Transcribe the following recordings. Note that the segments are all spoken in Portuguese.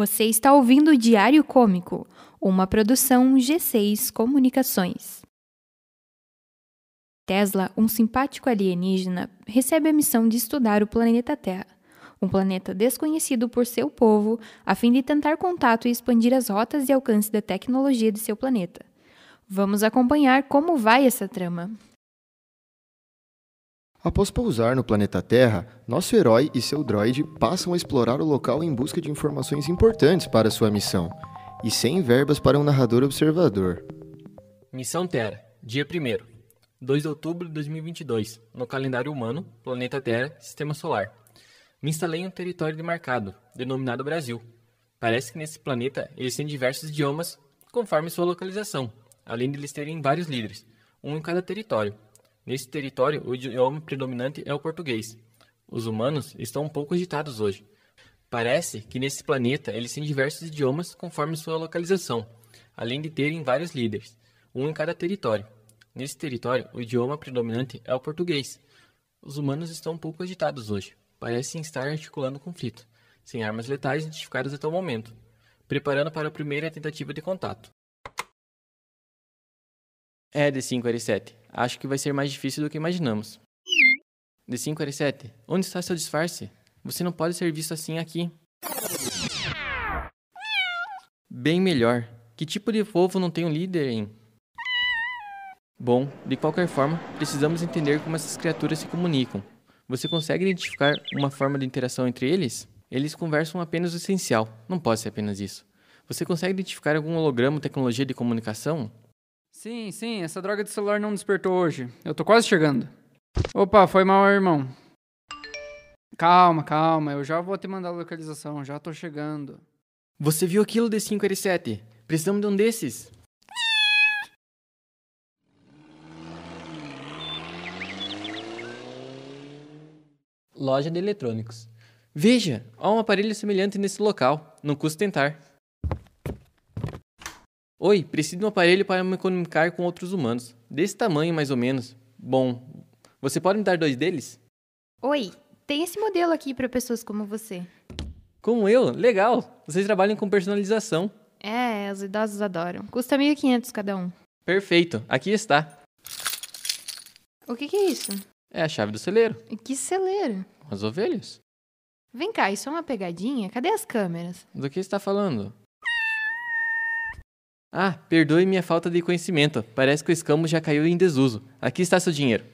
Você está ouvindo o Diário Cômico, uma produção G6 Comunicações. Tesla, um simpático alienígena, recebe a missão de estudar o planeta Terra, um planeta desconhecido por seu povo, a fim de tentar contato e expandir as rotas e alcance da tecnologia de seu planeta. Vamos acompanhar como vai essa trama. Após pousar no planeta Terra, nosso herói e seu droide passam a explorar o local em busca de informações importantes para sua missão, e sem verbas para um narrador observador. Missão Terra, dia 1 2 de outubro de 2022, no calendário humano, planeta Terra, sistema solar. Me instalei em um território demarcado, denominado Brasil. Parece que nesse planeta eles têm diversos idiomas, conforme sua localização, além de eles terem vários líderes, um em cada território. Nesse território, o idioma predominante é o português. Os humanos estão um pouco agitados hoje. Parece que nesse planeta eles têm diversos idiomas conforme sua localização, além de terem vários líderes, um em cada território. Nesse território, o idioma predominante é o português. Os humanos estão um pouco agitados hoje. Parecem estar articulando conflito, sem armas letais identificadas até o momento, preparando para a primeira tentativa de contato. É, D5-R7. Acho que vai ser mais difícil do que imaginamos. D5-R7, onde está seu disfarce? Você não pode ser visto assim aqui. Bem melhor. Que tipo de povo não tem um líder, hein? Bom, de qualquer forma, precisamos entender como essas criaturas se comunicam. Você consegue identificar uma forma de interação entre eles? Eles conversam apenas o essencial, não pode ser apenas isso. Você consegue identificar algum holograma tecnologia de comunicação? Sim, sim, essa droga de celular não despertou hoje. Eu tô quase chegando. Opa, foi mal, irmão. Calma, calma, eu já vou te mandar a localização, já tô chegando. Você viu aquilo de 5R7? Precisamos de um desses. Loja de eletrônicos. Veja, há um aparelho semelhante nesse local. Não custa tentar. Oi, preciso de um aparelho para me comunicar com outros humanos. Desse tamanho, mais ou menos. Bom, você pode me dar dois deles? Oi, tem esse modelo aqui para pessoas como você. Como eu? Legal! Vocês trabalham com personalização. É, os idosos adoram. Custa 1.500 cada um. Perfeito, aqui está. O que, que é isso? É a chave do celeiro. Que celeiro. As ovelhas. Vem cá, isso é uma pegadinha? Cadê as câmeras? Do que está falando? Ah, perdoe minha falta de conhecimento. Parece que o escambo já caiu em desuso. Aqui está seu dinheiro.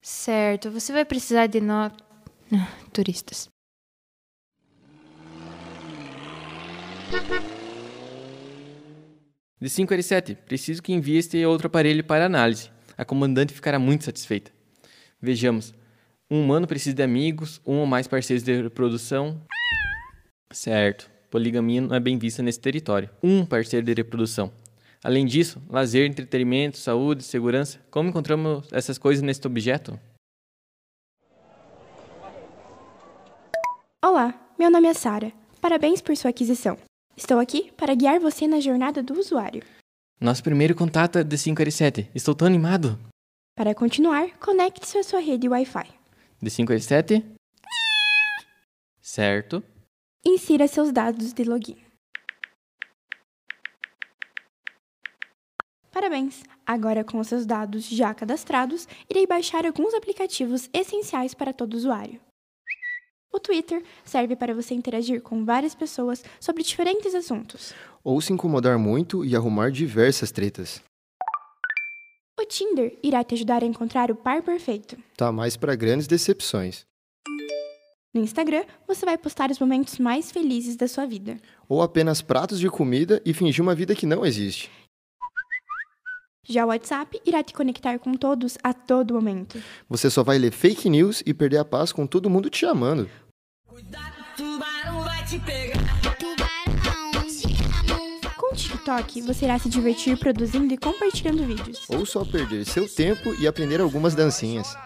Certo, você vai precisar de nós. Turistas. De 5 a 7, preciso que envie este outro aparelho para análise. A comandante ficará muito satisfeita. Vejamos. Um humano precisa de amigos, um ou mais parceiros de reprodução. Certo. Poligamia não é bem vista nesse território. Um parceiro de reprodução. Além disso, lazer, entretenimento, saúde, segurança. Como encontramos essas coisas neste objeto? Olá, meu nome é Sara. Parabéns por sua aquisição. Estou aqui para guiar você na jornada do usuário. Nosso primeiro contato é de 5 a 7. Estou tão animado. Para continuar, conecte-se à sua rede Wi-Fi. De 5 a 7? Certo. Insira seus dados de login. Parabéns! Agora, com seus dados já cadastrados, irei baixar alguns aplicativos essenciais para todo usuário. O Twitter serve para você interagir com várias pessoas sobre diferentes assuntos. Ou se incomodar muito e arrumar diversas tretas. O Tinder irá te ajudar a encontrar o par perfeito. Tá mais para grandes decepções. No Instagram, você vai postar os momentos mais felizes da sua vida. Ou apenas pratos de comida e fingir uma vida que não existe. Já o WhatsApp irá te conectar com todos a todo momento. Você só vai ler fake news e perder a paz com todo mundo te chamando. Com o TikTok, você irá se divertir produzindo e compartilhando vídeos. Ou só perder seu tempo e aprender algumas dancinhas.